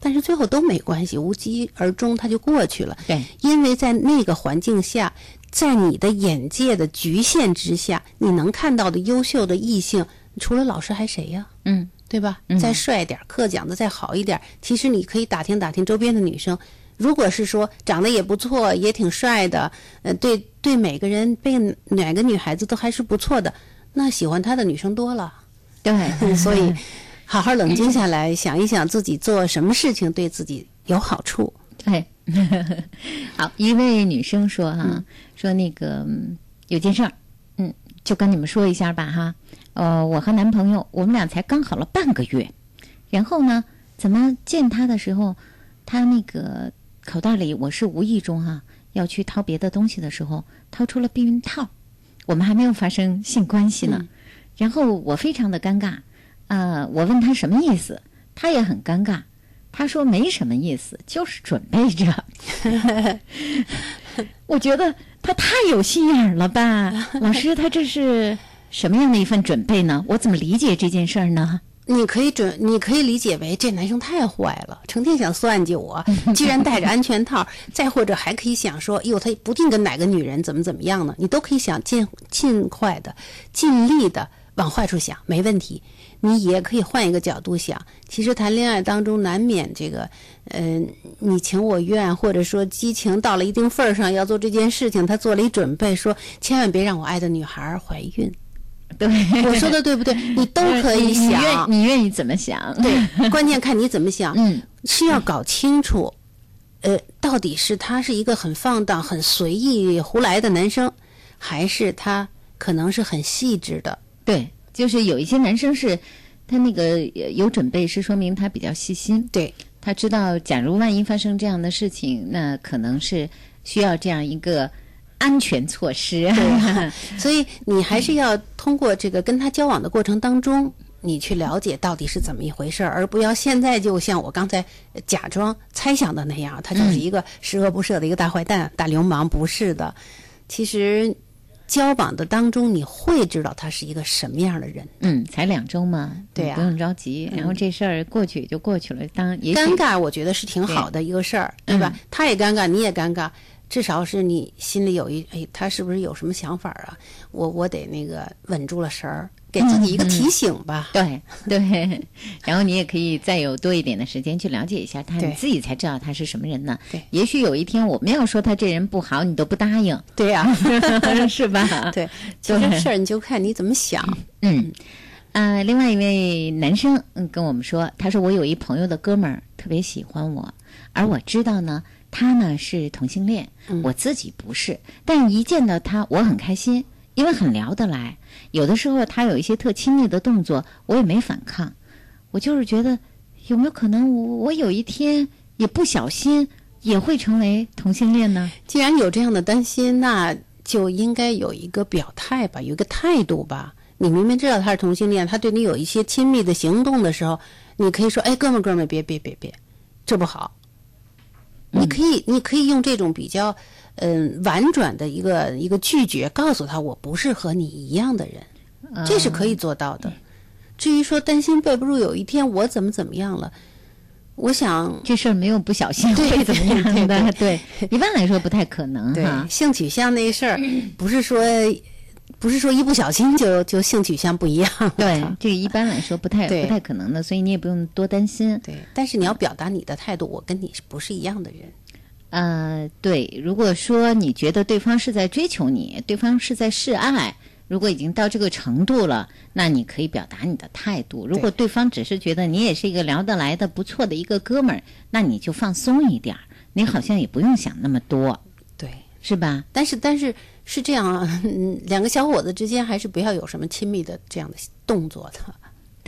但是最后都没关系，无疾而终，它就过去了。对，因为在那个环境下，在你的眼界的局限之下，你能看到的优秀的异性，除了老师还谁呀？嗯，对吧？嗯再帅点儿，课讲的再好一点儿，其实你可以打听打听周边的女生。如果是说长得也不错，也挺帅的，呃，对对，每个人被哪个女孩子都还是不错的，那喜欢他的女生多了。对，所以好好冷静下来，想一想自己做什么事情对自己有好处。对，好，一位女生说哈、嗯。说那个嗯有件事儿，嗯，就跟你们说一下吧哈。呃，我和男朋友我们俩才刚好了半个月，然后呢，怎么见他的时候，他那个口袋里我是无意中哈、要去掏别的东西的时候，掏出了避孕套，我们还没有发生性关系呢，然后我非常的尴尬，呃，我问他什么意思，他也很尴尬。他说没什么意思，就是准备着。我觉得他太有心眼儿了吧，老师，他这是什么样的一份准备呢？我怎么理解这件事儿呢？你可以准，你可以理解为这男生太坏了，成天想算计我，既然戴着安全套。再或者还可以想说，哟，他不定跟哪个女人怎么怎么样呢？你都可以想尽尽快的、尽力的往坏处想，没问题。你也可以换一个角度想，其实谈恋爱当中难免这个，嗯、你情我愿，或者说激情到了一定份儿上要做这件事情，他做了一准备，说千万别让我爱的女孩儿怀孕。对，我说的对不对？你都可以你你愿想，你愿意怎么想？对，关键看你怎么想。嗯，是要搞清楚，呃，到底是他是一个很放荡、很随意胡来的男生，还是他可能是很细致的？对，就是有一些男生是，他那个呃有准备，是说明他比较细心。对，他知道，假如万一发生这样的事情，那可能是需要这样一个安全措施。对，所以你还是要通过这个跟他交往的过程当中，你去了解到底是怎么一回事儿，而不要现在就像我刚才假装猜想的那样，他就是一个十恶不赦的一个大坏蛋、大流氓。不是的，其实交往的当中你会知道他是一个什么样的人。嗯，才两周嘛，对呀你不用着急。然后这事儿过去也就过去了，当也尴尬，我觉得是挺好的一个事儿，对吧？他也尴尬，你也尴尬，至少是你心里有一哎，他是不是有什么想法啊？我我得那个稳住了神儿，给自己一个提醒吧。对对，然后你也可以再有多一点的时间去了解一下他，你自己才知道他是什么人呢。对，也许有一天我没有说他这人不好，你都不答应。对呀、是吧？对，其实事儿你就看你怎么想。嗯，呃，另外一位男生嗯跟我们说，他说我有一朋友的哥们儿特别喜欢我，而我知道呢，他呢是同性恋，我自己不是，但一见到他我很开心，因为很聊得来。有的时候他有一些特亲密的动作，我也没反抗，我就是觉得有没有可能我我有一天也不小心也会成为同性恋呢？既然有这样的担心，那就应该有一个表态吧，有一个态度吧。你明明知道他是同性恋，他对你有一些亲密的行动的时候，你可以说：“哎，哥们儿，哥们儿，别别别别，这不好。”你可以，你可以用这种比较，嗯、婉转的一个一个拒绝，告诉他我不是和你一样的人，这是可以做到的。至于说担心备不住有一天我怎么怎么样了，我想这事儿没有不小心 会怎么样的，对，一般来说不太可能对哈。性取向那事儿，不是说不是说一不小心就就性取向不一样。对，这个一般来说不太不太可能的，所以你也不用多担心。对，但是你要表达你的态度，我跟你是不是一样的人？呃，对，如果说你觉得对方是在追求你，对方是在示爱，如果已经到这个程度了，那你可以表达你的态度。如果对方只是觉得你也是一个聊得来的不错的一个哥们儿，那你就放松一点儿，你好像也不用想那么多，对，是吧？但是但是是这样啊，嗯，两个小伙子之间还是不要有什么亲密的这样的动作的。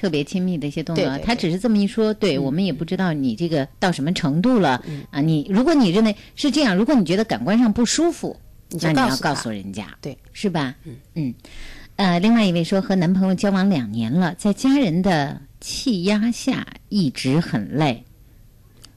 特别亲密的一些动作，对对他只是这么一说，对我们也不知道你这个到什么程度了、嗯啊。你如果你认为是这样，如果你觉得感官上不舒服，你那你要告告诉人家，对，是吧？嗯嗯。呃，另外一位说和男朋友交往两年了，在家人的气压下一直很累。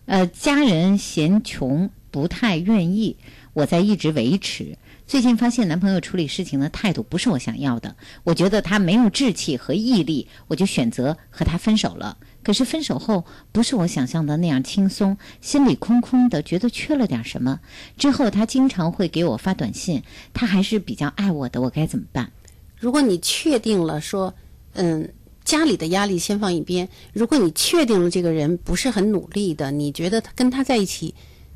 呃，家人嫌穷，不太愿意，我在一直维持。最近发现男朋友处理事情的态度不是我想要的，我觉得他没有志气和毅力，我就选择和他分手了。可是分手后不是我想象的那样轻松，心里空空的，觉得缺了点什么。之后他经常会给我发短信，他还是比较爱我的，我该怎么办？如果你确定了说，嗯，家里的压力先放一边，如果你确定了这个人不是很努力的，你觉得他跟他在一起，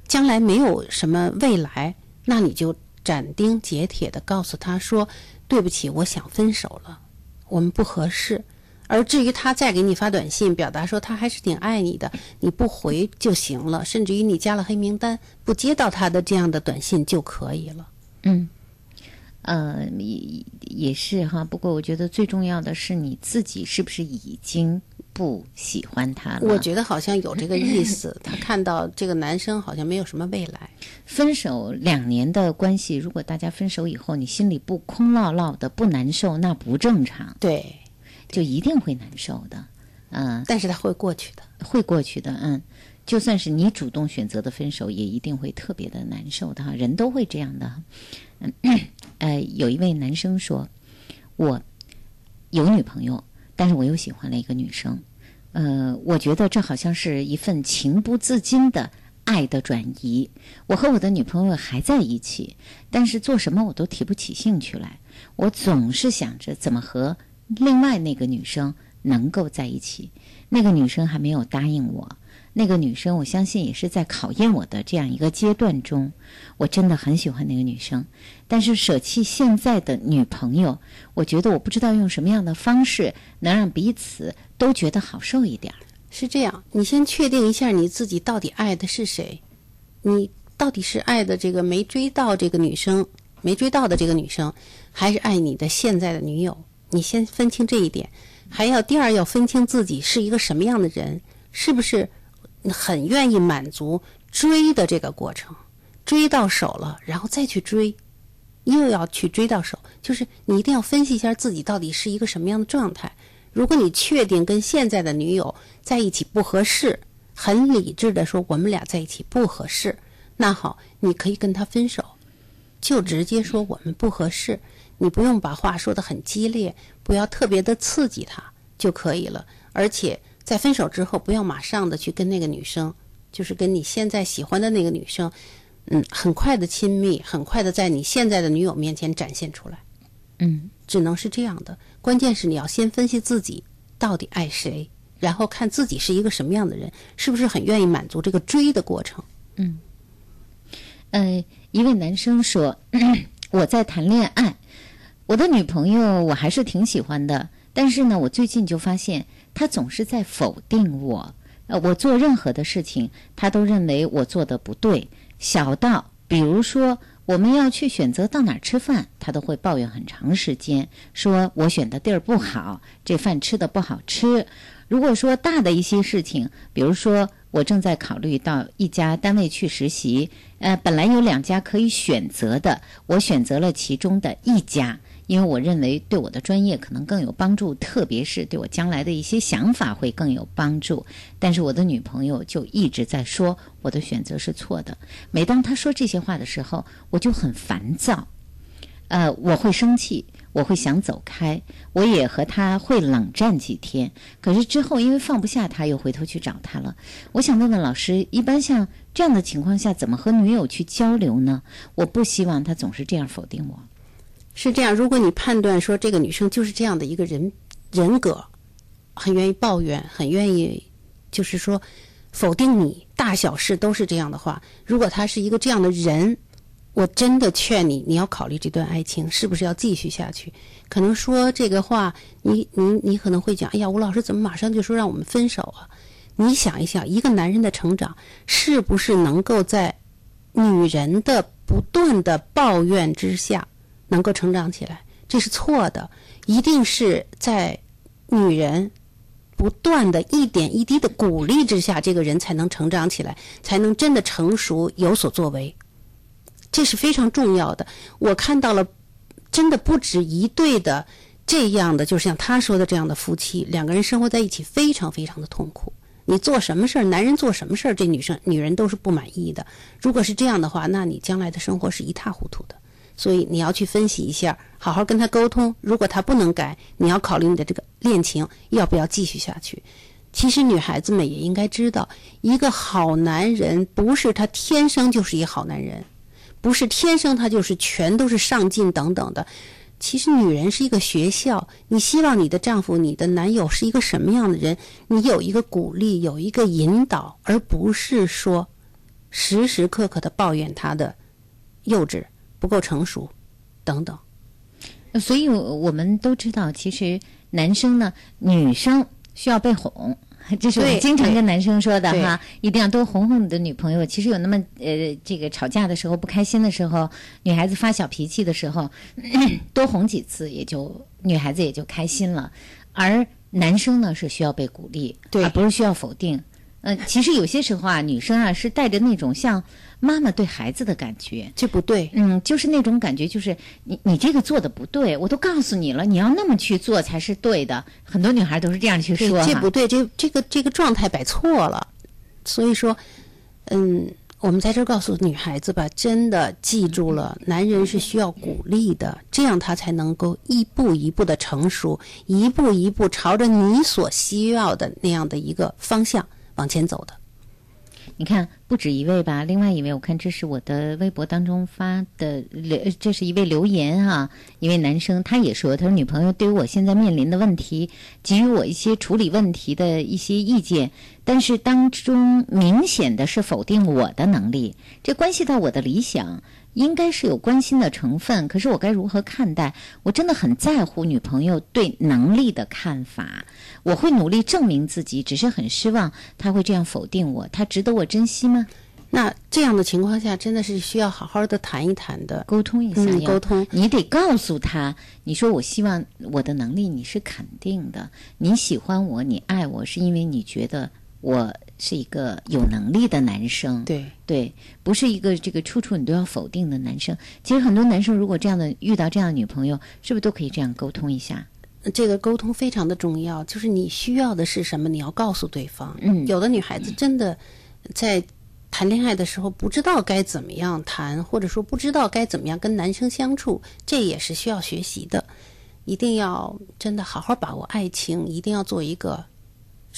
将来没有什么未来，那你就斩钉截铁的告诉他说：“对不起，我想分手了，我们不合适。”而至于他再给你发短信，表达说他还是挺爱你的，你不回就行了，甚至于你加了黑名单，不接到他的这样的短信就可以了。嗯，呃，也也是哈。不过我觉得最重要的是你自己是不是已经不喜欢他了？我觉得好像有这个意思，他看到这个男生好像没有什么未来。分手两年的关系，如果大家分手以后，你心里不空落落的、不难受，那不正常。对，就一定会难受的。嗯，但是他会过去的，会过去的。嗯，就算是你主动选择的分手，也一定会特别的难受的哈。人都会这样的。嗯，呃，有一位男生说，我有女朋友，但是我又喜欢了一个女生。呃，我觉得这好像是一份情不自禁的爱的转移。我和我的女朋友还在一起，但是做什么我都提不起兴趣来。我总是想着怎么和另外那个女生能够在一起。那个女生还没有答应我。那个女生，我相信也是在考验我的这样一个阶段中。我真的很喜欢那个女生，但是舍弃现在的女朋友，我觉得我不知道用什么样的方式能让彼此都觉得好受一点。是这样，你先确定一下你自己到底爱的是谁，你到底是爱的这个没追到这个女生，没追到的这个女生，还是爱你的现在的女友？你先分清这一点，还要第二要分清自己是一个什么样的人，是不是很愿意满足追的这个过程，追到手了，然后再去追，又要去追到手，就是你一定要分析一下自己到底是一个什么样的状态。如果你确定跟现在的女友在一起不合适，很理智的说我们俩在一起不合适，那好，你可以跟他分手，就直接说我们不合适，你不用把话说得很激烈，不要特别的刺激他就可以了。而且在分手之后，不要马上的去跟那个女生，就是跟你现在喜欢的那个女生，嗯，很快的亲密，很快的在你现在的女友面前展现出来，嗯，只能是这样的。关键是你要先分析自己到底爱谁，然后看自己是一个什么样的人，是不是很愿意满足这个追的过程。嗯，呃，一位男生说：“ 我在谈恋爱，我的女朋友我还是挺喜欢的，但是呢，我最近就发现他总是在否定我。呃，我做任何的事情，他都认为我做的不对。小到比如说我们要去选择到哪儿吃饭，他都会抱怨很长时间，说我选的地儿不好，这饭吃的不好吃。如果说大的一些事情，比如说我正在考虑到一家单位去实习，呃，本来有两家可以选择的，我选择了其中的一家，因为我认为对我的专业可能更有帮助，特别是对我将来的一些想法会更有帮助。但是我的女朋友就一直在说我的选择是错的。每当她说这些话的时候，我就很烦躁，呃，我会生气。我会想走开，我也和他会冷战几天。可是之后因为放不下他，又回头去找他了。我想问问老师，一般像这样的情况下，怎么和女友去交流呢？我不希望他总是这样否定我。是这样，如果你判断说这个女生就是这样的一个人人格，很愿意抱怨，很愿意就是说否定你，大小事都是这样的话，如果她是一个这样的人。我真的劝你，你要考虑这段爱情是不是要继续下去。可能说这个话，你你你可能会讲：“哎呀，吴老师怎么马上就说让我们分手啊？”你想一想，一个男人的成长是不是能够在女人的不断的抱怨之下能够成长起来？这是错的，一定是在女人不断的一点一滴的鼓励之下，这个人才能成长起来，才能真的成熟有所作为。这是非常重要的。我看到了，真的不止一对的这样的，就像他说的这样的夫妻，两个人生活在一起非常非常的痛苦。你做什么事儿，男人做什么事儿，这女生女人都是不满意的。如果是这样的话，那你将来的生活是一塌糊涂的。所以你要去分析一下，好好跟他沟通。如果他不能改，你要考虑你的这个恋情要不要继续下去。其实女孩子们也应该知道，一个好男人不是他天生就是一好男人。不是天生他就是全都是上进等等的，其实女人是一个学校。你希望你的丈夫、你的男友是一个什么样的人？你有一个鼓励，有一个引导，而不是说时时刻刻的抱怨他的幼稚、不够成熟等等。所以，我们都知道，其实男生呢，女生需要被哄。这是我经常跟男生说的哈，一定要多哄哄你的女朋友。其实有那么呃，这个吵架的时候不开心的时候，女孩子发小脾气的时候，多哄几次，也就女孩子也就开心了。而男生呢是需要被鼓励，而不是需要否定。嗯，其实有些时候啊，女生啊是带着那种像妈妈对孩子的感觉，这不对。嗯，就是那种感觉，就是你你这个做的不对，我都告诉你了，你要那么去做才是对的。很多女孩都是这样去说，这不对，这这个这个状态摆错了。所以说，嗯，我们在这告诉女孩子吧，真的记住了，男人是需要鼓励的，这样他才能够一步一步的成熟，一步一步朝着你所需要的那样的一个方向。往前走的，你看不止一位吧？另外一位，我看这是我的微博当中发的留，这是一位留言啊，一位男生，他也说，他说女朋友对于我现在面临的问题，给予我一些处理问题的一些意见，但是当中明显的是否定我的能力，这关系到我的理想。应该是有关心的成分，可是我该如何看待？我真的很在乎女朋友对能力的看法，我会努力证明自己，只是很失望他会这样否定我，他值得我珍惜吗？那这样的情况下，真的是需要好好的谈一谈的，沟通一下，沟通。你得告诉他，你说我希望我的能力你是肯定的，你喜欢我，你爱我是因为你觉得我。是一个有能力的男生，对对，不是一个这个处处你都要否定的男生。其实很多男生如果这样的遇到这样的女朋友，是不是都可以这样沟通一下？这个沟通非常的重要，就是你需要的是什么，你要告诉对方。嗯，有的女孩子真的在谈恋爱的时候不知道该怎么样谈，或者说不知道该怎么样跟男生相处，这也是需要学习的。一定要真的好好把握爱情，一定要做一个。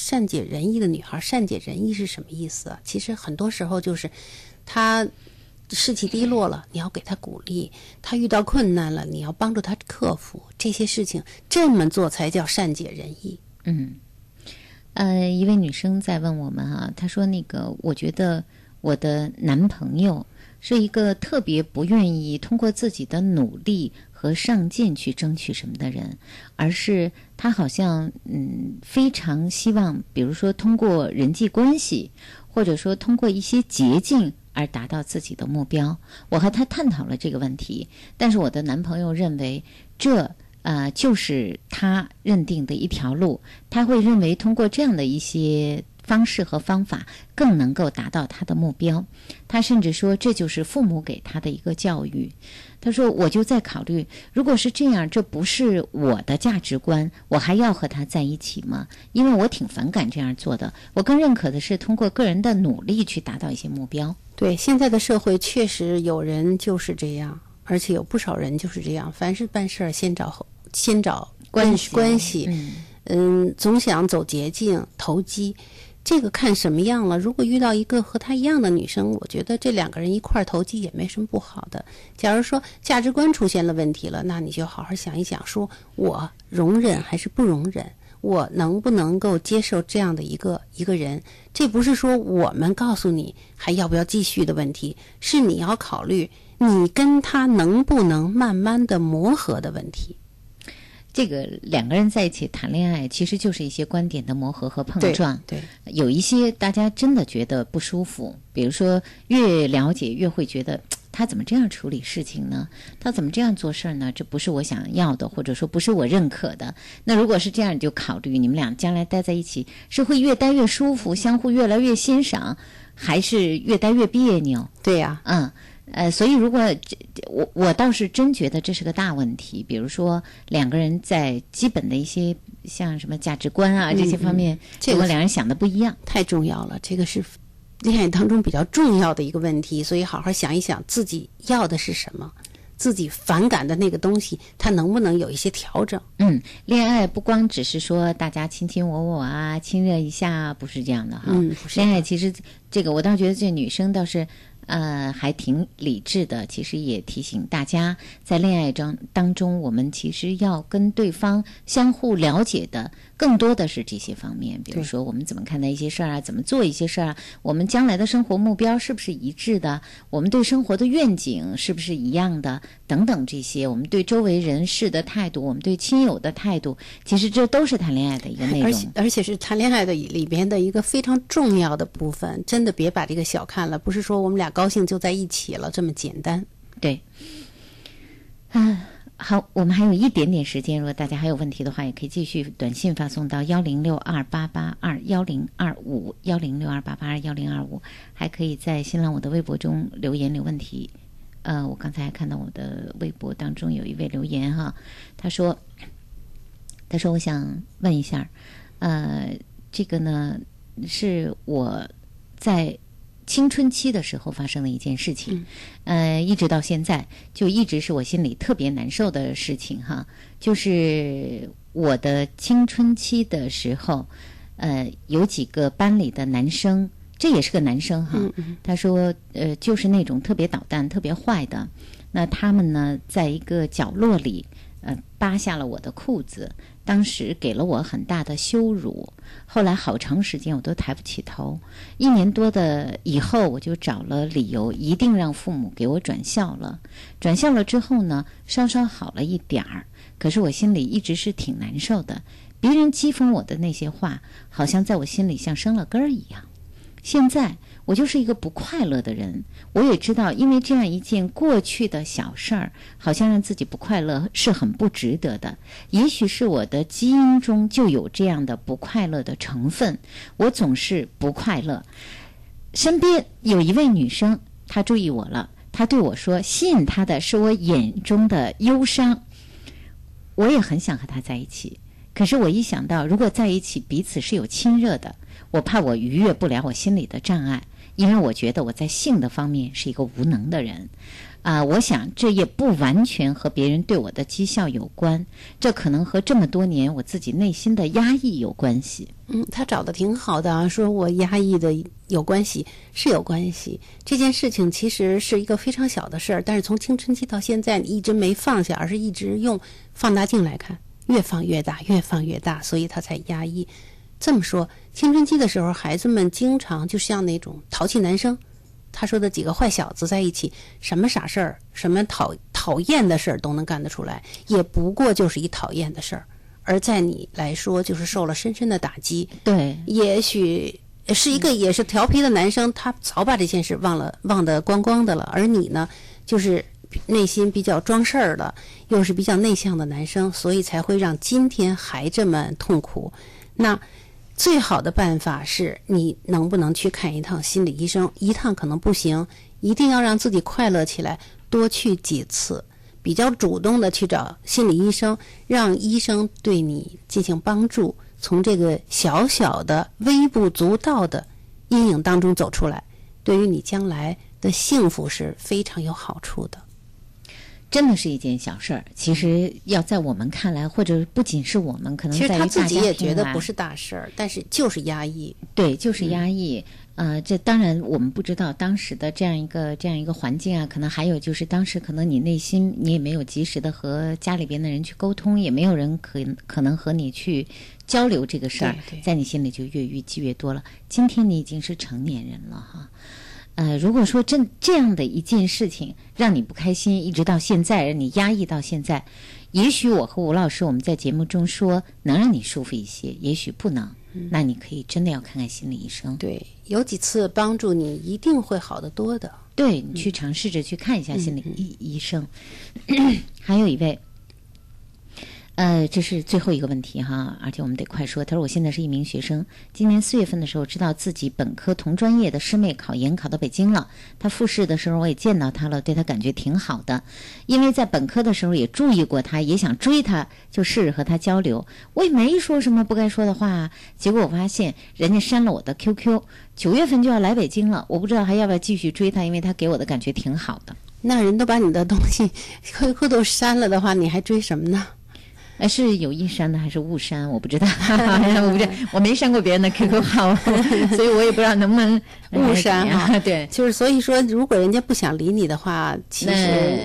善解人意的女孩，善解人意是什么意思？其实很多时候就是，她士气低落了，你要给他鼓励；他遇到困难了，你要帮助他克服这些事情。这么做才叫善解人意。嗯，呃，一位女生在问我们啊，她说：“那个，我觉得我的男朋友是一个特别不愿意通过自己的努力和上进去争取什么的人，而是他好像嗯非常希望，比如说通过人际关系，或者说通过一些捷径而达到自己的目标。我和他探讨了这个问题，但是我的男朋友认为这。”呃，就是他认定的一条路，他会认为通过这样的一些方式和方法，更能够达到他的目标。他甚至说，这就是父母给他的一个教育。他说，我就在考虑，如果是这样，这不是我的价值观，我还要和他在一起吗？因为我挺反感这样做的。我更认可的是通过个人的努力去达到一些目标。对，现在的社会确实有人就是这样。而且有不少人就是这样，凡是办事儿先找先找关系关系，嗯，总想走捷径投机。这个看什么样了？如果遇到一个和他一样的女生，我觉得这两个人一块儿投机也没什么不好的。假如说价值观出现了问题了，那你就好好想一想，说我容忍还是不容忍？我能不能够接受这样的一个一个人？这不是说我们告诉你还要不要继续的问题，是你要考虑。你跟他能不能慢慢的磨合的问题？这个两个人在一起谈恋爱，其实就是一些观点的磨合和碰撞。对，有一些大家真的觉得不舒服，比如说越了解越会觉得 他怎么这样处理事情呢？他怎么这样做事儿呢？这不是我想要的，或者说不是我认可的。那如果是这样，你就考虑你们俩将来待在一起是会越待越舒服，相互越来越欣赏，还是越待越别扭？对呀，嗯。呃，所以如果这我我倒是真觉得这是个大问题。比如说两个人在基本的一些像什么价值观啊这些方面，这个两人想的不一样，太重要了。这个是恋爱当中比较重要的一个问题，所以好好想一想自己要的是什么，自己反感的那个东西，它能不能有一些调整？嗯，恋爱不光只是说大家卿卿我我啊，亲热一下，不是这样的哈。嗯，恋爱其实这个我倒觉得这女生倒是。呃，还挺理智的。其实也提醒大家，在恋爱中当中，我们其实要跟对方相互了解的更多的是这些方面。比如说，我们怎么看待一些事儿啊？怎么做一些事儿啊？我们将来的生活目标是不是一致的？我们对生活的愿景是不是一样的？等等这些，我们对周围人事的态度，我们对亲友的态度，其实这都是谈恋爱的一个内容。而且，而且是谈恋爱的里边的一个非常重要的部分。真的别把这个小看了，不是说我们俩。高兴就在一起了，这么简单。对，嗯，好，我们还有一点点时间，如果大家还有问题的话，也可以继续短信发送到幺零六二八八二幺零二五幺零六二八八二幺零二五，还可以在新浪我的微博中留言留问题。呃，我刚才看到我的微博当中有一位留言哈，他说，他说我想问一下，呃，这个呢是我在。青春期的时候发生的一件事情，呃，一直到现在就一直是我心里特别难受的事情哈。就是我的青春期的时候，呃，有几个班里的男生，这也是个男生哈。他说，呃，就是那种特别捣蛋、特别坏的。那他们呢，在一个角落里，呃，扒下了我的裤子。当时给了我很大的羞辱，后来好长时间我都抬不起头。一年多的以后，我就找了理由，一定让父母给我转校了。转校了之后呢，稍稍好了一点儿，可是我心里一直是挺难受的。别人讥讽我的那些话，好像在我心里像生了根儿一样。现在。我就是一个不快乐的人，我也知道，因为这样一件过去的小事儿，好像让自己不快乐是很不值得的。也许是我的基因中就有这样的不快乐的成分，我总是不快乐。身边有一位女生，她注意我了，她对我说：“吸引她的是我眼中的忧伤。”我也很想和她在一起，可是我一想到如果在一起彼此是有亲热的，我怕我逾越不了我心里的障碍。因为我觉得我在性的方面是一个无能的人。啊、我想这也不完全和别人对我的讥笑有关，这可能和这么多年我自己内心的压抑有关系。嗯，他找的挺好的啊，说我压抑的有关系，是有关系。这件事情其实是一个非常小的事儿，但是从青春期到现在，你一直没放下，而是一直用放大镜来看，越放越大，越放越大，所以他才压抑。这么说，青春期的时候，孩子们经常就像那种淘气男生，他说的几个坏小子在一起，什么傻事儿，什么讨讨厌的事儿都能干得出来，也不过就是一讨厌的事儿。而在你来说，就是受了深深的打击。对，也许是一个也是调皮的男生，他早把这件事忘了，忘得光光的了。而你呢，就是内心比较装事儿的，又是比较内向的男生，所以才会让今天还这么痛苦。那最好的办法是你能不能去看一趟心理医生？一趟可能不行，一定要让自己快乐起来，多去几次。比较主动的去找心理医生，让医生对你进行帮助，从这个小小的、微不足道的阴影当中走出来，对于你将来的幸福是非常有好处的。真的是一件小事儿，其实要在我们看来，或者不仅是我们，可能其实在于他自己也觉得不是大事儿，但是就是压抑。对，就是压抑。呃，这当然我们不知道当时的这样一个这样一个环境啊，可能还有就是当时可能你内心你也没有及时的和家里边的人去沟通，也没有人可可能和你去交流这个事儿在你心里就越淤积越多了。今天你已经是成年人了哈。呃，如果说真这样的一件事情让你不开心，一直到现在让你压抑到现在，也许我和吴老师我们在节目中说能让你舒服一些，也许不能，那你可以真的要看看心理医生。对，有几次帮助你一定会好得多的。对你去尝试着去看一下心理医、医生。还有一位，呃，这是最后一个问题哈，而且我们得快说。他说：“我现在是一名学生，今年四月份的时候知道自己本科同专业的师妹考研考到北京了。她复试的时候我也见到她了，对她感觉挺好的。因为在本科的时候也注意过她，也想追她，就试着和她交流。我也没说什么不该说的话，结果我发现人家删了我的 QQ。九月份就要来北京了，我不知道还要不要继续追她，因为她给我的感觉挺好的。那人都把你的东西 QQ 都删了的话，你还追什么呢？呃，是有意删的还是误删？我不知道，我不知道，我没删过别人的 QQ 号，所以我也不知道能不能 误删哈。对，就是所以说，如果人家不想理你的话，其实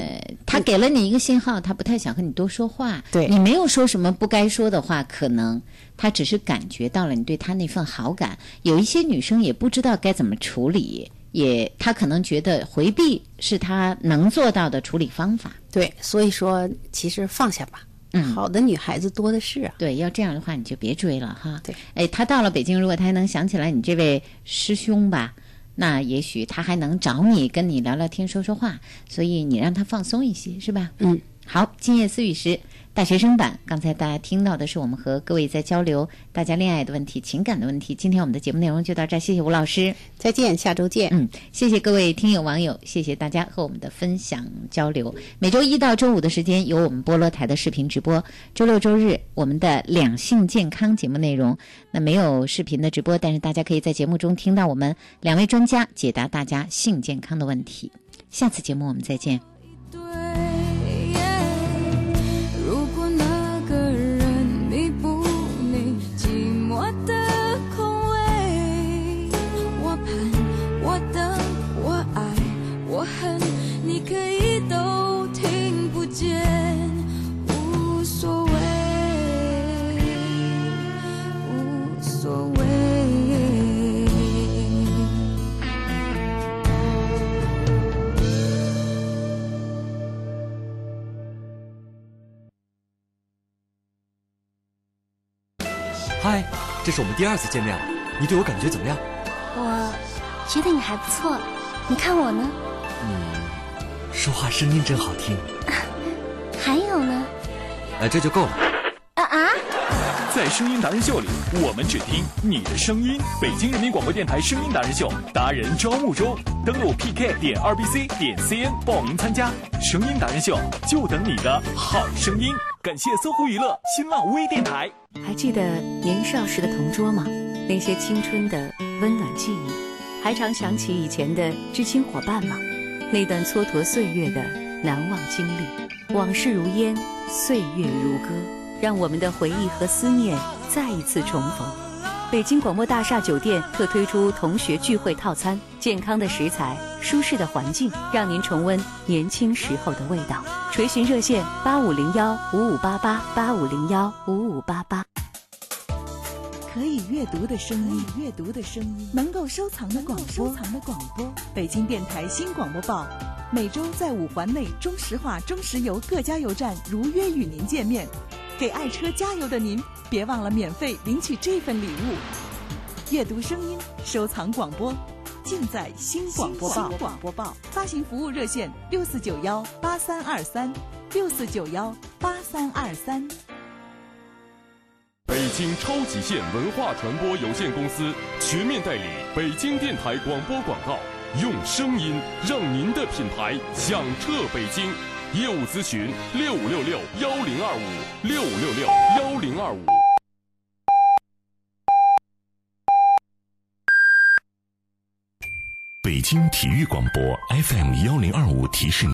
他给了你一个信号，他不太想和你多说话。对你没有说什么不该说的话，可能他只是感觉到了你对他那份好感。有一些女生也不知道该怎么处理，也他可能觉得回避是他能做到的处理方法。对，所以说其实放下吧。嗯好的女孩子多的是啊。对，要这样的话你就别追了哈。对，哎，他到了北京，如果他还能想起来你这位师兄吧，那也许他还能找你跟你聊聊天、说说话，所以你让他放松一些，是吧？嗯，好，今夜思雨时大学生版，刚才大家听到的是我们和各位在交流大家恋爱的问题、情感的问题。今天我们的节目内容就到这儿，谢谢吴老师，再见，下周见。嗯，谢谢各位听友网友，谢谢大家和我们的分享交流。每周一到周五的时间有我们菠萝台的视频直播，周六周日我们的两性健康节目内容。那没有视频的直播，但是大家可以在节目中听到我们两位专家解答大家性健康的问题。下次节目我们再见。如嗨，这是我们第二次见面了，你对我感觉怎么样？我觉得你还不错，你看我呢？嗯说话声音真好听，还有呢？呃，这就够了。啊啊！在声音达人秀里，我们只听你的声音。北京人民广播电台声音达人秀达人招募中，登录 PK 点二 BC 点 CN 报名参加。声音达人秀就等你的好声音。感谢搜狐娱乐、新浪微电台。还记得年少时的同桌吗？那些青春的温暖记忆，还常想起以前的知青伙伴吗？那段蹉跎岁月的难忘经历，往事如烟，岁月如歌，让我们的回忆和思念再一次重逢。北京广播大厦酒店特推出同学聚会套餐，健康的食材，舒适的环境，让您重温年轻时候的味道。垂询热线八五零幺五五八八八五零幺五五八八。可以阅读的声音，阅读的声音，能够收藏的广播，收藏的广播。北京电台新广播报，每周在五环内中石化、中石油各加油站如约与您见面。给爱车加油的您，别忘了免费领取这份礼物。阅读声音，收藏广播，尽在新广播报。广播报发行服务热线：六四九幺八三二三，六四九幺八三二三。北京超级线文化传播有限公司全面代理北京电台广播广告，用声音让您的品牌响彻北京。业务咨询：六五六六幺零二五六五六六幺零二五。北京体育广播 FM 幺零二五提示。